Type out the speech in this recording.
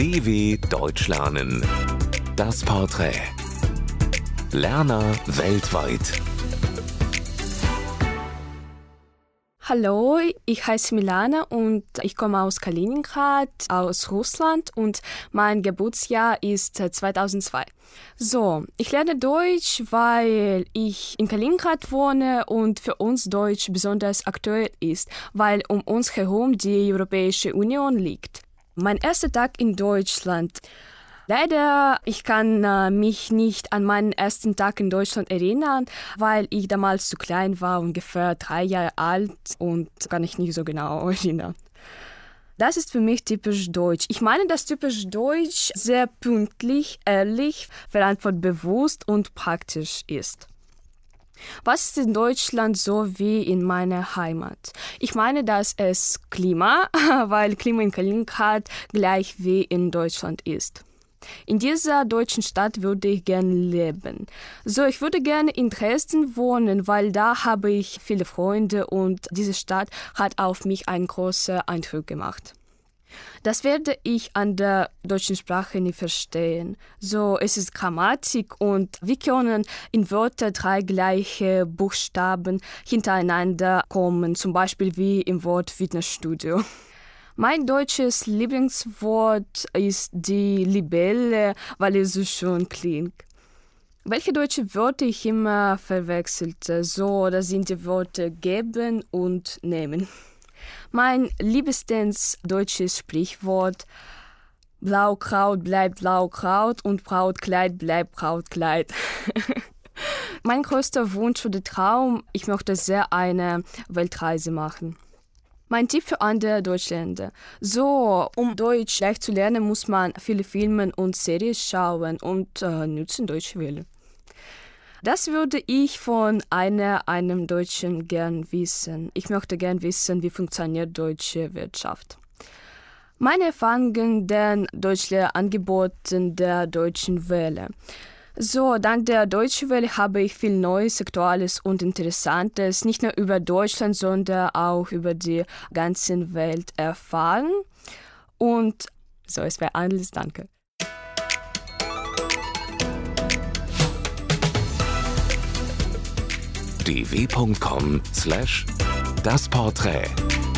DW Deutsch lernen. Das Porträt. Lerner weltweit. Hallo, ich heiße Milana und ich komme aus Kaliningrad, aus Russland und mein Geburtsjahr ist 2002. So, ich lerne Deutsch, weil ich in Kaliningrad wohne und für uns Deutsch besonders aktuell ist, weil um uns herum die Europäische Union liegt. Mein erster Tag in Deutschland. Leider, ich kann äh, mich nicht an meinen ersten Tag in Deutschland erinnern, weil ich damals zu klein war, ungefähr drei Jahre alt und kann ich nicht so genau erinnern. Das ist für mich typisch deutsch. Ich meine, dass typisch deutsch sehr pünktlich, ehrlich, verantwortbewusst und praktisch ist. Was ist in Deutschland so wie in meiner Heimat? Ich meine, dass es Klima, weil Klima in Kaliningrad gleich wie in Deutschland ist. In dieser deutschen Stadt würde ich gerne leben. So, ich würde gerne in Dresden wohnen, weil da habe ich viele Freunde und diese Stadt hat auf mich einen großen Eindruck gemacht. Das werde ich an der deutschen Sprache nie verstehen. So, es ist Grammatik und wir können in Wörtern drei gleiche Buchstaben hintereinander kommen, zum Beispiel wie im Wort Fitnessstudio. Mein deutsches Lieblingswort ist die Libelle, weil es so schön klingt. Welche deutsche Wörter ich immer verwechselte, so, das sind die Worte geben und nehmen. Mein liebstes deutsches Sprichwort Blaukraut bleibt Blaukraut und Brautkleid bleibt Brautkleid. mein größter Wunsch oder Traum, ich möchte sehr eine Weltreise machen. Mein Tipp für andere Deutschländer. So, um Deutsch leicht zu lernen, muss man viele Filme und Serien schauen und äh, nützen Deutsch wählen. Das würde ich von einer, einem Deutschen gern wissen. Ich möchte gern wissen, wie funktioniert deutsche Wirtschaft. Meine Erfahrungen den Deutschlehrangeboten der Deutschen Welle. So, dank der Deutschen Welle habe ich viel Neues, Aktuelles und Interessantes nicht nur über Deutschland, sondern auch über die ganze Welt erfahren. Und so, es wäre alles. Danke. dw.com/das Porträt